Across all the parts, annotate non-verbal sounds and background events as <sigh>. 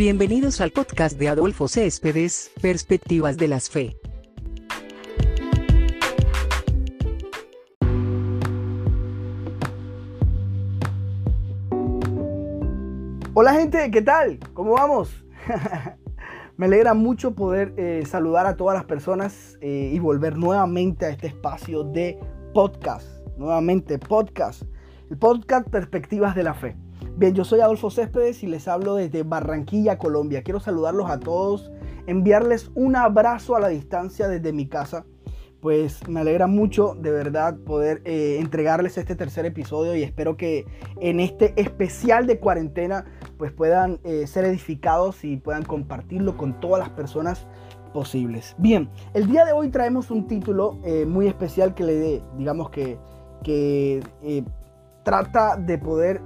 Bienvenidos al podcast de Adolfo Céspedes, Perspectivas de las Fe. Hola gente, ¿qué tal? ¿Cómo vamos? <laughs> Me alegra mucho poder eh, saludar a todas las personas eh, y volver nuevamente a este espacio de podcast. Nuevamente, podcast. El podcast Perspectivas de la Fe. Bien, yo soy Adolfo Céspedes y les hablo desde Barranquilla, Colombia. Quiero saludarlos a todos, enviarles un abrazo a la distancia desde mi casa. Pues me alegra mucho de verdad poder eh, entregarles este tercer episodio y espero que en este especial de cuarentena pues puedan eh, ser edificados y puedan compartirlo con todas las personas posibles. Bien, el día de hoy traemos un título eh, muy especial que le dé, digamos que, que trata de poder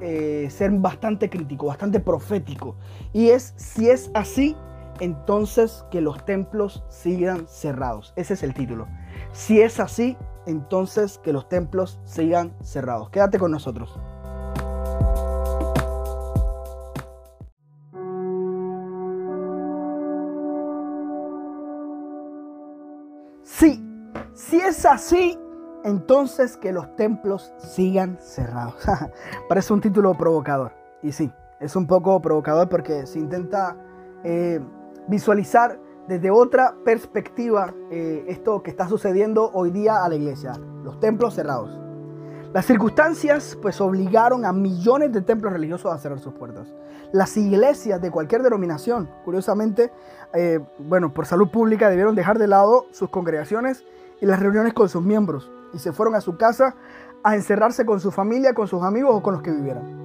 ser bastante crítico, bastante profético. Y es, si es así, entonces que los templos sigan cerrados. Ese es el título. Si es así, entonces que los templos sigan cerrados. Quédate con nosotros. Sí, si es así, entonces que los templos sigan cerrados. <laughs> Parece un título provocador. Y sí, es un poco provocador porque se intenta eh, visualizar desde otra perspectiva eh, esto que está sucediendo hoy día a la iglesia. Los templos cerrados. Las circunstancias pues obligaron a millones de templos religiosos a cerrar sus puertas. Las iglesias de cualquier denominación, curiosamente, eh, bueno, por salud pública debieron dejar de lado sus congregaciones y las reuniones con sus miembros y se fueron a su casa a encerrarse con su familia, con sus amigos o con los que vivieran.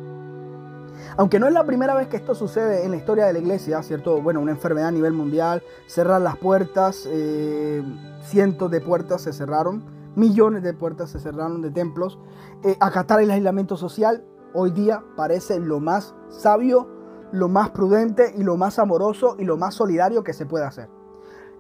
Aunque no es la primera vez que esto sucede en la historia de la iglesia, ¿cierto? Bueno, una enfermedad a nivel mundial, cerrar las puertas, eh, cientos de puertas se cerraron millones de puertas se cerraron de templos. Eh, acatar el aislamiento social hoy día parece lo más sabio, lo más prudente y lo más amoroso y lo más solidario que se puede hacer.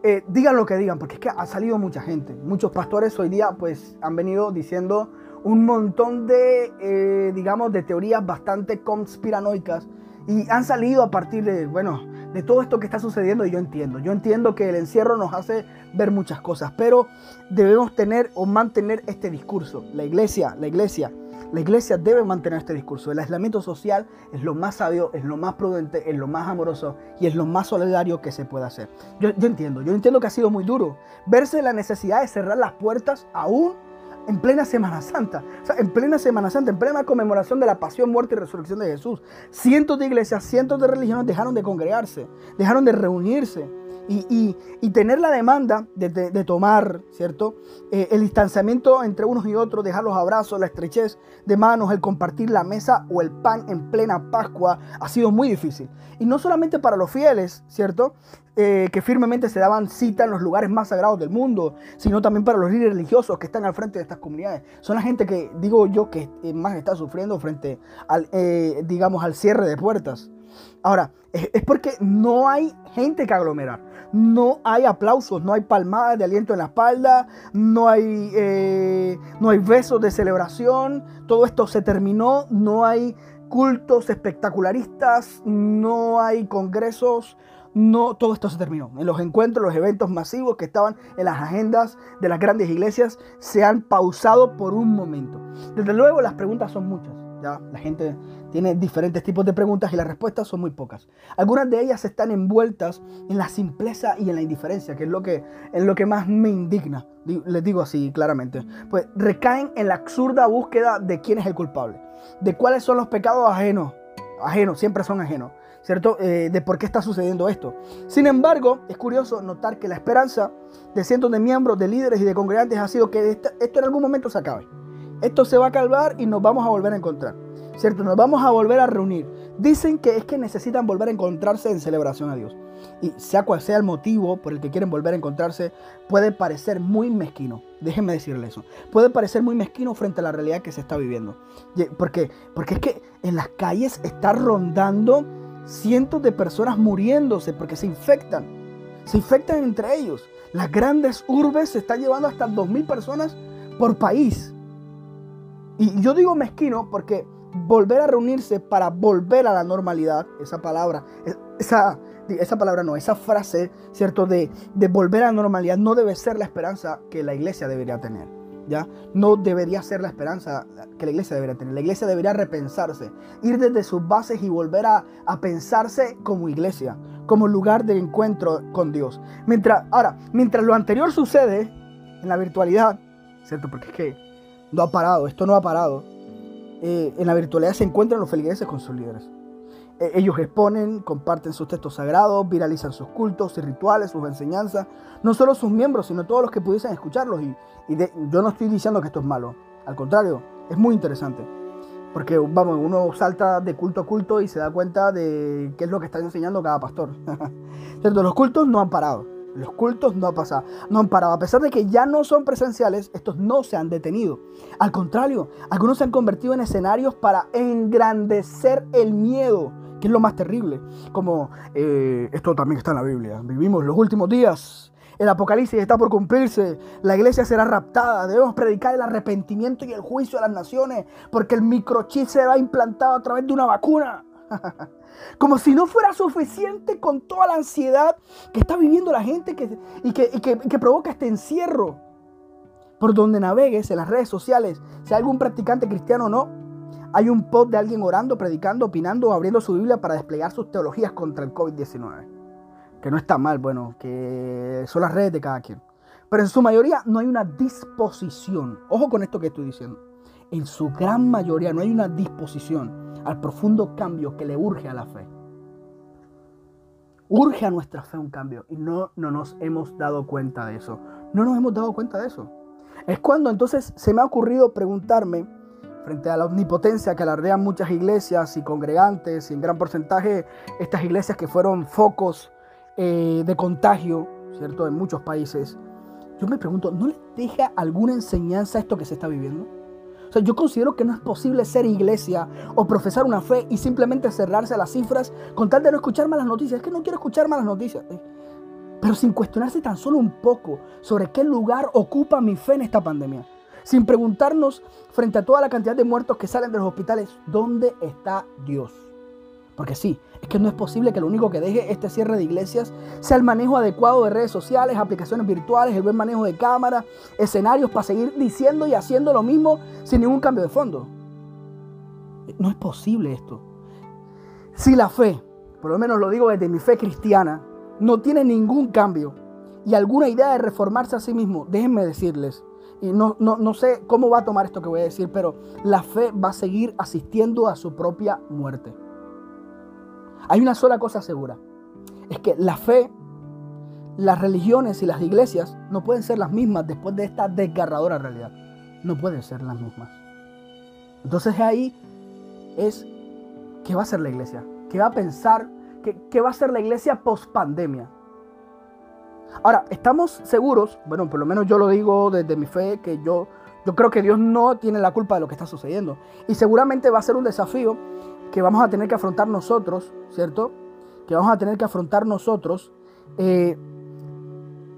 Eh, digan lo que digan, porque es que ha salido mucha gente. Muchos pastores hoy día pues han venido diciendo un montón de, eh, digamos, de teorías bastante conspiranoicas y han salido a partir de, bueno, de todo esto que está sucediendo y yo entiendo. Yo entiendo que el encierro nos hace ver muchas cosas, pero debemos tener o mantener este discurso. La iglesia, la iglesia, la iglesia debe mantener este discurso. El aislamiento social es lo más sabio, es lo más prudente, es lo más amoroso y es lo más solidario que se puede hacer. Yo, entiendo, yo entiendo que ha sido muy duro verse la necesidad de cerrar las puertas aún en plena Semana Santa. O sea, en plena Semana Santa, en plena conmemoración de la pasión, muerte y resurrección de Jesús. Cientos de iglesias, cientos de religiones dejaron de congregarse, dejaron de reunirse. Y, tener la demanda de, tomar, ¿cierto? Eh, el distanciamiento entre unos y otros, dejar los abrazos, la estrechez de manos, el compartir la mesa o el pan en plena Pascua ha sido muy difícil. Y no solamente para los fieles, ¿cierto? Eh, que firmemente se daban cita en los lugares más sagrados del mundo, sino también para los líderes religiosos que están al frente de estas comunidades. Son la gente que, digo yo, que eh, más está sufriendo frente al, digamos, al cierre de puertas. Ahora, es porque no hay gente que aglomerar. No hay aplausos, no hay palmadas de aliento en la espalda, no hay, no hay besos de celebración. Todo esto se terminó, no hay cultos espectacularistas, no hay congresos, no todo esto se terminó. En los encuentros, los eventos masivos que estaban en las agendas de las grandes iglesias se han pausado por un momento. Desde luego las preguntas son muchas. ¿ya? La gente tiene diferentes tipos de preguntas y las respuestas son muy pocas. Algunas de ellas están envueltas en la simpleza y en la indiferencia, que es lo que, es lo que más me indigna. Les digo así claramente. Pues recaen en la absurda búsqueda de quién es el culpable, de cuáles son los pecados ajenos. Ajenos, siempre son ajenos ¿cierto? Eh, de por qué está sucediendo esto. Sin embargo, es curioso notar que la esperanza de cientos de miembros, de líderes y de congregantes ha sido que esto en algún momento se acabe. Esto se va a calvar y nos vamos a volver a encontrar, ¿cierto? Nos vamos a volver a reunir. Dicen que es que necesitan volver a encontrarse en celebración a Dios. Y sea cual sea el motivo por el que quieren volver a encontrarse, puede parecer muy mezquino. Déjenme decirle eso. Puede parecer muy mezquino frente a la realidad que se está viviendo. ¿Por qué? Porque es que en las calles está rondando cientos de personas muriéndose porque se infectan. Se infectan entre ellos. Las grandes urbes se están llevando hasta 2.000 personas por país. Y yo digo mezquino porque volver a reunirse para volver a la normalidad, esa palabra, esa, esa palabra no, esa frase, ¿cierto? De, de volver a la normalidad no debe ser la esperanza que la iglesia debería tener. ¿Ya? No debería ser la esperanza que la iglesia debería tener. La iglesia debería repensarse, ir desde sus bases y volver a, a pensarse como iglesia, como lugar de encuentro con Dios. Mientras, ahora, mientras lo anterior sucede en la virtualidad, ¿cierto? Porque es que no ha parado, esto no ha parado. Eh, en la virtualidad se encuentran los feligreses con sus líderes. E, ellos exponen, comparten sus textos sagrados, viralizan sus cultos y rituales, sus enseñanzas. No solo sus miembros, sino todos los que pudiesen escucharlos. Y, yo no estoy diciendo que esto es malo. Al contrario, es muy interesante. Porque, vamos, uno salta de culto a culto y se da cuenta de qué es lo que está enseñando cada pastor. <laughs> ¿Cierto? Los cultos no han parado. Los cultos no, pasado, no han parado. A pesar de que ya no son presenciales, estos no se han detenido. Al contrario, algunos se han convertido en escenarios para engrandecer el miedo, que es lo más terrible. Como eh, esto también está en la Biblia. Vivimos los últimos días. El apocalipsis está por cumplirse. La iglesia será raptada. Debemos predicar el arrepentimiento y el juicio a las naciones. Porque el microchip será implantado a través de una vacuna. <laughs> Como si no fuera suficiente con toda la ansiedad que está viviendo la gente y, que, provoca este encierro. Por donde navegues en las redes sociales, hay algún practicante cristiano o no, hay un post de alguien orando, predicando, opinando o abriendo su Biblia para desplegar sus teologías contra el COVID-19. Que no está mal, bueno, que son las redes de cada quien. Pero en su mayoría no hay una disposición. Ojo con esto que estoy diciendo. En su gran mayoría no hay una disposición al profundo cambio que le urge a la fe. Urge a nuestra fe un cambio y no, no nos hemos dado cuenta de eso. No nos hemos dado cuenta de eso. Es cuando entonces se me ha ocurrido preguntarme, frente a la omnipotencia que alardean muchas iglesias y congregantes, y en gran porcentaje estas iglesias que fueron focos eh, de contagio, ¿cierto?, en muchos países, yo me pregunto, ¿no les deja alguna enseñanza esto que se está viviendo? O sea, yo considero que no es posible ser iglesia o profesar una fe y simplemente cerrarse a las cifras con tal de no escuchar malas noticias. Es que no quiero escuchar malas noticias. Pero sin cuestionarse tan solo un poco sobre qué lugar ocupa mi fe en esta pandemia. Sin preguntarnos frente a toda la cantidad de muertos que salen de los hospitales, ¿dónde está Dios? Porque sí, es que no es posible que lo único que deje este cierre de iglesias sea el manejo adecuado de redes sociales, aplicaciones virtuales, el buen manejo de cámaras, escenarios para seguir diciendo y haciendo lo mismo sin ningún cambio de fondo. No es posible esto. Si la fe, por lo menos lo digo desde mi fe cristiana, no tiene ningún cambio y alguna idea de reformarse a sí mismo, déjenme decirles, y no, no, no sé cómo va a tomar esto que voy a decir, pero la fe va a seguir asistiendo a su propia muerte. Hay una sola cosa segura. Es que la fe, las religiones y las iglesias no pueden ser las mismas después de esta desgarradora realidad. No pueden ser las mismas. Entonces ahí es, ¿qué va a ser la iglesia? ¿Qué va a pensar? ¿Qué, va a ser la iglesia post pandemia? Ahora, estamos seguros, bueno, por lo menos yo lo digo desde mi fe, que yo, yo creo que Dios no tiene la culpa de lo que está sucediendo. Y seguramente va a ser un desafío que vamos a tener que afrontar nosotros, ¿cierto? Que vamos a tener que afrontar nosotros. Eh,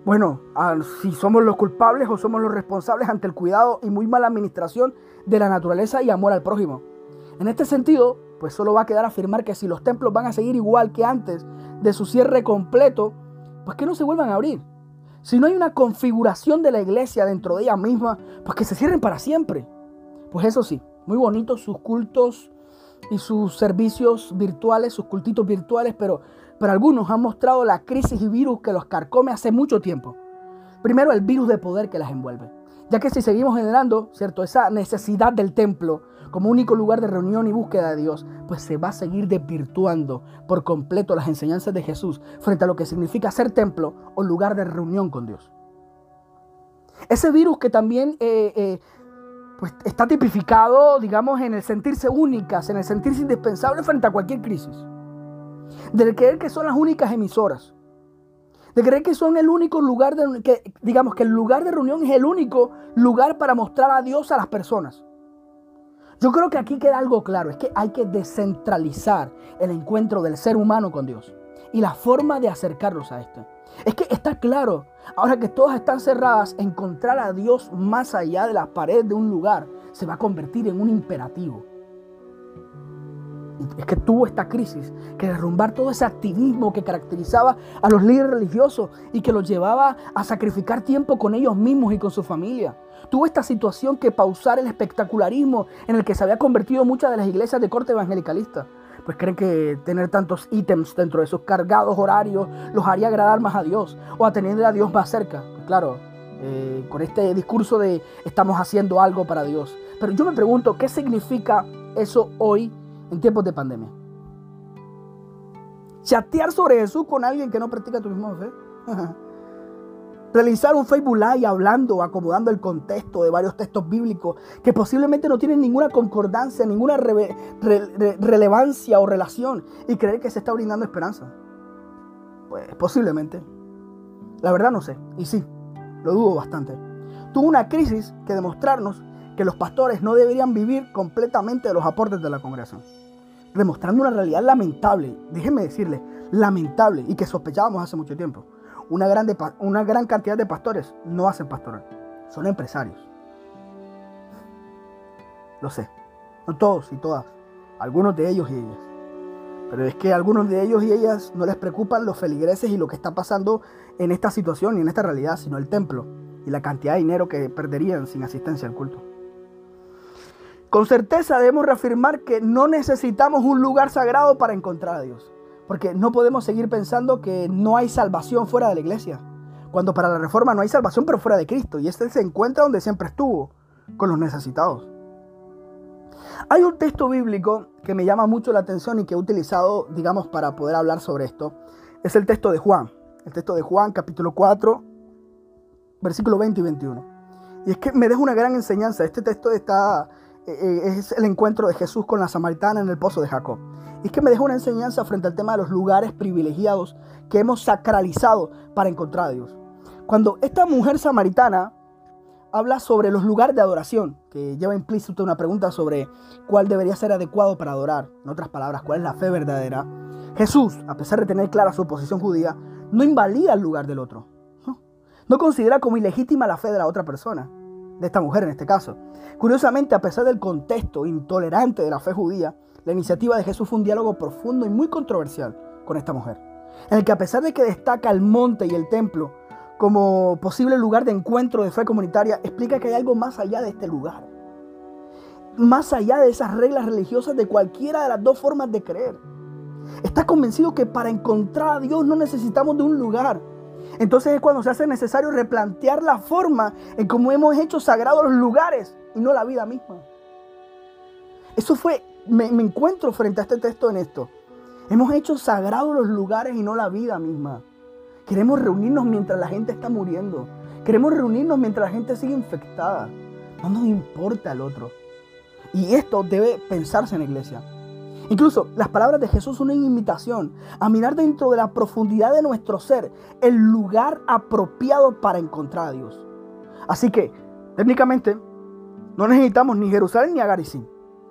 bueno, si somos los culpables o somos los responsables ante el cuidado y muy mala administración de la naturaleza y amor al prójimo. En este sentido, pues solo va a quedar afirmar que si los templos van a seguir igual que antes de su cierre completo, pues que no se vuelvan a abrir. Si no hay una configuración de la iglesia dentro de ella misma, pues que se cierren para siempre. Pues eso sí, muy bonitos sus cultos y sus servicios virtuales, sus cultitos virtuales, pero para algunos han mostrado la crisis y virus que los carcome hace mucho tiempo. Primero, el virus de poder que las envuelve. Ya que si seguimos generando, ¿cierto? Esa necesidad del templo como único lugar de reunión y búsqueda de Dios, pues se va a seguir desvirtuando por completo las enseñanzas de Jesús frente a lo que significa ser templo o lugar de reunión con Dios. Ese virus que también eh, eh, pues está tipificado, digamos, en el sentirse únicas, en el sentirse indispensable frente a cualquier crisis. De creer que son las únicas emisoras. De creer que son el único lugar de, que, digamos, que el lugar de reunión es el único lugar para mostrar a Dios a las personas. Yo creo que aquí queda algo claro, es que hay que descentralizar el encuentro del ser humano con Dios y la forma de acercarnos a esto. Es que está claro, ahora que todas están cerradas, encontrar a Dios más allá de las paredes de un lugar se va a convertir en un imperativo. es que tuvo esta crisis que derrumbar todo ese activismo que caracterizaba a los líderes religiosos y que los llevaba a sacrificar tiempo con ellos mismos y con su familia. Tuvo esta situación que pausar el espectacularismo en el que se había convertido muchas de las iglesias de corte evangelicalista. Pues creen que tener tantos ítems dentro de sus cargados horarios los haría agradar más a Dios o a tener a Dios más cerca. Claro, eh, con este discurso de estamos haciendo algo para Dios. Pero yo me pregunto, ¿qué significa eso hoy en tiempos de pandemia. Chatear sobre Jesús con alguien que no practica tu misma fe. <laughs> Realizar un Facebook Live hablando, acomodando el contexto de varios textos bíblicos que posiblemente no tienen ninguna concordancia, ninguna relevancia o relación y creer que se está brindando esperanza. Pues posiblemente. La verdad no sé. Y sí, lo dudo bastante. Tuvo una crisis que demostrarnos que los pastores no deberían vivir completamente de los aportes de la congregación demostrando una realidad lamentable, déjenme decirle, lamentable y que sospechábamos hace mucho tiempo. Una, una gran cantidad de pastores no hacen pastoral, son empresarios. Lo sé, no todos y todas, algunos de ellos y ellas. Pero es que algunos de ellos y ellas no les preocupan los feligreses y lo que está pasando en esta situación y en esta realidad, sino el templo y la cantidad de dinero que perderían sin asistencia al culto. Con certeza debemos reafirmar que no necesitamos un lugar sagrado para encontrar a Dios. Porque no podemos seguir pensando que no hay salvación fuera de la iglesia. Cuando para la reforma no hay salvación pero fuera de Cristo. Y este se encuentra donde siempre estuvo, con los necesitados. Hay un texto bíblico que me llama mucho la atención y que he utilizado, digamos, para poder hablar sobre esto. Es el texto de Juan. El texto de Juan, capítulo 4, versículo 20 y 21. Y es que me deja una gran enseñanza. Este texto está es el encuentro de Jesús con la samaritana en el pozo de Jacob. Y es que me deja una enseñanza frente al tema de los lugares privilegiados que hemos sacralizado para encontrar a Dios. Cuando esta mujer samaritana habla sobre los lugares de adoración, que lleva implícito una pregunta sobre cuál debería ser adecuado para adorar, en otras palabras, cuál es la fe verdadera, Jesús, a pesar de tener clara su posición judía, no invalida el lugar del otro. no considera como ilegítima la fe de la otra persona de esta mujer en este caso. Curiosamente, a pesar del contexto intolerante de la fe judía, la iniciativa de Jesús fue un diálogo profundo y muy controversial con esta mujer, en el que a pesar de que destaca el monte y el templo como posible lugar de encuentro de fe comunitaria, explica que hay algo más allá de este lugar, más allá de esas reglas religiosas de cualquiera de las dos formas de creer. Está convencido que para encontrar a Dios no necesitamos de un lugar, entonces es cuando se hace necesario replantear la forma en cómo hemos hecho sagrados los lugares y no la vida misma. Eso fue, me, encuentro frente a este texto en esto. Hemos hecho sagrados los lugares y no la vida misma. Queremos reunirnos mientras la gente está muriendo. Queremos reunirnos mientras la gente sigue infectada. No nos importa el otro. Y esto debe pensarse en la iglesia. Incluso las palabras de Jesús son una invitación a mirar dentro de la profundidad de nuestro ser el lugar apropiado para encontrar a Dios. Así que, técnicamente, no necesitamos ni Jerusalén ni Agarizim,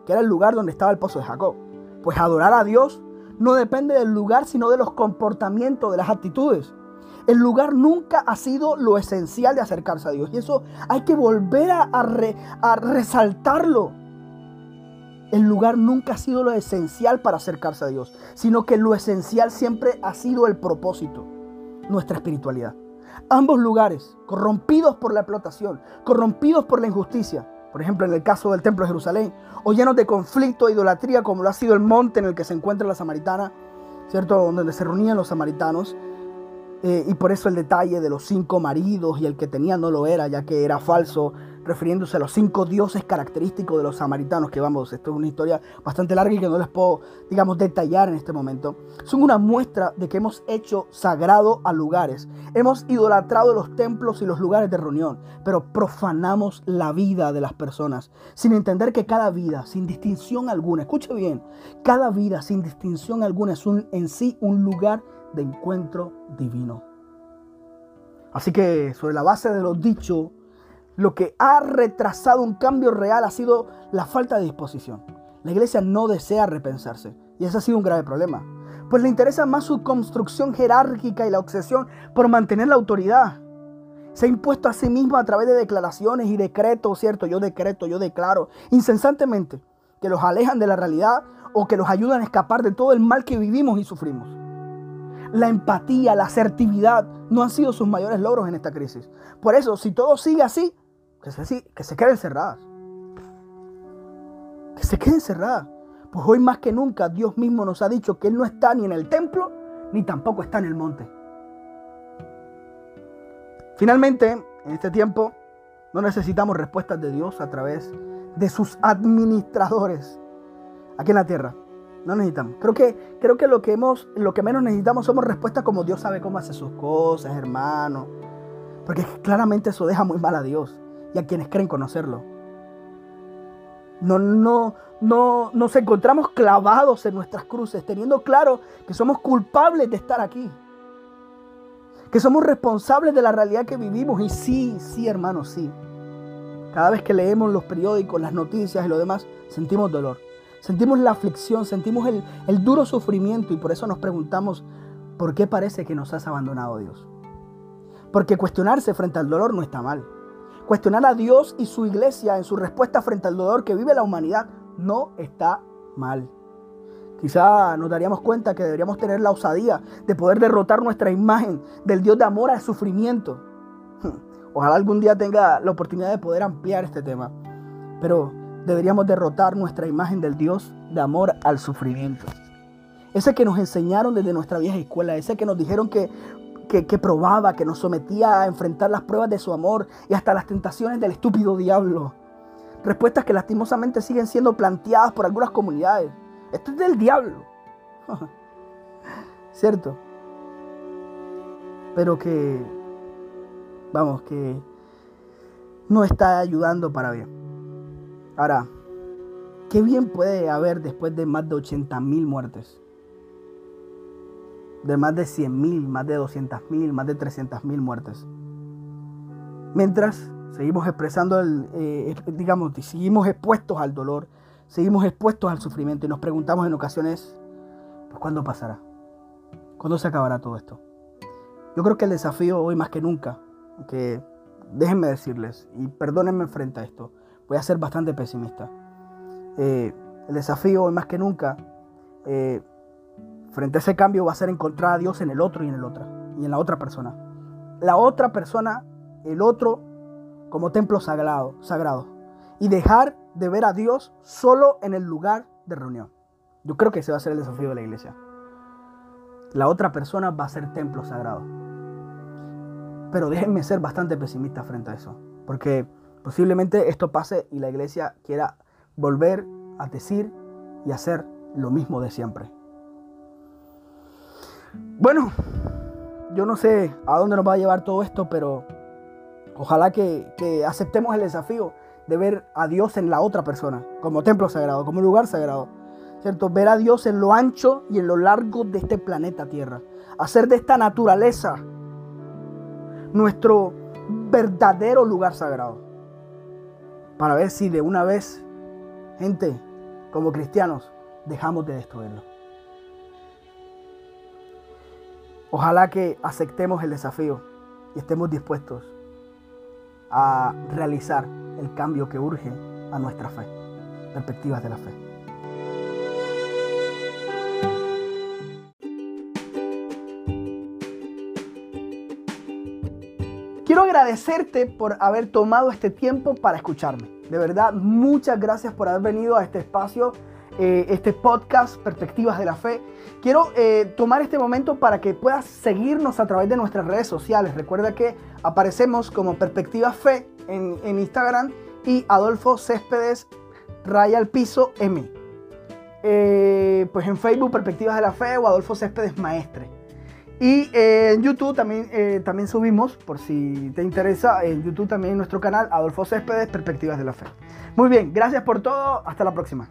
que era el lugar donde estaba el pozo de Jacob. Pues adorar a Dios no depende del lugar, sino de los comportamientos, de las actitudes. El lugar nunca ha sido lo esencial de acercarse a Dios. Y eso hay que volver a resaltarlo. El lugar nunca ha sido lo esencial para acercarse a Dios, sino que lo esencial siempre ha sido el propósito, nuestra espiritualidad. Ambos lugares, corrompidos por la explotación, corrompidos por la injusticia, por ejemplo en el caso del Templo de Jerusalén, o llenos de conflicto e idolatría como lo ha sido el monte en el que se encuentra la samaritana, ¿cierto? Donde se reunían los samaritanos, eh, y por eso el detalle de los cinco maridos y el que tenía no lo era, ya que era falso, refiriéndose a los cinco dioses característicos de los samaritanos, que vamos, esto es una historia bastante larga y que no les puedo, digamos, detallar en este momento, son una muestra de que hemos hecho sagrado a lugares, hemos idolatrado los templos y los lugares de reunión, pero profanamos la vida de las personas, sin entender que cada vida, sin distinción alguna, escuche bien, cada vida sin distinción alguna es un, en sí un lugar de encuentro divino. Así que sobre la base de los dichos, lo que ha retrasado un cambio real ha sido la falta de disposición. La iglesia no desea repensarse y ese ha sido un grave problema, pues le interesa más su construcción jerárquica y la obsesión por mantener la autoridad. Se ha impuesto a sí mismo a través de declaraciones y decretos, ¿cierto? Yo decreto, yo declaro, incesantemente, que los alejan de la realidad o que los ayudan a escapar de todo el mal que vivimos y sufrimos. La empatía, la asertividad no han sido sus mayores logros en esta crisis. Por eso, si todo sigue así, que se, que se queden cerradas. Que se queden cerradas. Pues hoy más que nunca Dios mismo nos ha dicho que Él no está ni en el templo, ni tampoco está en el monte. Finalmente, en este tiempo, no necesitamos respuestas de Dios a través de sus administradores aquí en la tierra. No necesitamos. Creo que, creo que, lo, que lo que menos necesitamos somos respuestas como Dios sabe cómo hace sus cosas, hermano. Porque claramente eso deja muy mal a Dios y a quienes creen conocerlo. No, no, no nos encontramos clavados en nuestras cruces, teniendo claro que somos culpables de estar aquí. Que somos responsables de la realidad que vivimos. Y sí, sí, hermano, sí. Cada vez que leemos los periódicos, las noticias y lo demás, sentimos dolor. Sentimos la aflicción, sentimos el, el duro sufrimiento y por eso nos preguntamos, ¿por qué parece que nos has abandonado Dios? Porque cuestionarse frente al dolor no está mal. Cuestionar a Dios y su iglesia en su respuesta frente al dolor que vive la humanidad no está mal. Quizá nos daríamos cuenta que deberíamos tener la osadía de poder derrotar nuestra imagen del Dios de amor al sufrimiento. <laughs> Ojalá algún día tenga la oportunidad de poder ampliar este tema. Pero deberíamos derrotar nuestra imagen del Dios de amor al sufrimiento. Ese que nos enseñaron desde nuestra vieja escuela, ese que nos dijeron que que, probaba, que nos sometía a enfrentar las pruebas de su amor y hasta las tentaciones del estúpido diablo. Respuestas que lastimosamente siguen siendo planteadas por algunas comunidades. Esto es del diablo. <laughs> ¿Cierto? Pero que, vamos, que no está ayudando para bien. Ahora, ¿qué bien puede haber después de más de 80 mil muertes? De más de 100.000, más de 200.000, más de 300.000 muertes. Mientras seguimos expresando, el, eh, digamos, seguimos expuestos al dolor, seguimos expuestos al sufrimiento y nos preguntamos en ocasiones, pues, ¿cuándo pasará? ¿Cuándo se acabará todo esto? Yo creo que el desafío hoy más que nunca, que déjenme decirles, y perdónenme frente a esto, voy a ser bastante pesimista. Eh, el desafío hoy más que nunca eh, frente a ese cambio va a ser encontrar a Dios en el otro y en el otro y en la otra persona. La otra persona, el otro, como templo sagrado, sagrado. Y dejar de ver a Dios solo en el lugar de reunión. Yo creo que ese va a ser el desafío de la iglesia. La otra persona va a ser templo sagrado. Pero déjenme ser bastante pesimista frente a eso. Porque posiblemente esto pase y la iglesia quiera volver a decir y hacer lo mismo de siempre. Bueno, yo no sé a dónde nos va a llevar todo esto, pero ojalá que, aceptemos el desafío de ver a Dios en la otra persona, como templo sagrado, como lugar sagrado. ¿Cierto? Ver a Dios en lo ancho y en lo largo de este planeta Tierra. Hacer de esta naturaleza nuestro verdadero lugar sagrado. Para ver si de una vez, gente, como cristianos, dejamos de destruirlo. Ojalá que aceptemos el desafío y estemos dispuestos a realizar el cambio que urge a nuestra fe. Perspectivas de la fe. Quiero agradecerte por haber tomado este tiempo para escucharme. De verdad, muchas gracias por haber venido a este espacio eh, este podcast Perspectivas de la Fe. Quiero eh, tomar este momento para que puedas seguirnos a través de nuestras redes sociales. Recuerda que aparecemos como Perspectivas Fe en, Instagram y Adolfo Céspedes Raya al Piso M. Eh, pues en Facebook Perspectivas de la Fe o Adolfo Céspedes Maestre. Y en YouTube también, también subimos, por si te interesa, en YouTube también nuestro canal Adolfo Céspedes Perspectivas de la Fe. Muy bien, gracias por todo, hasta la próxima.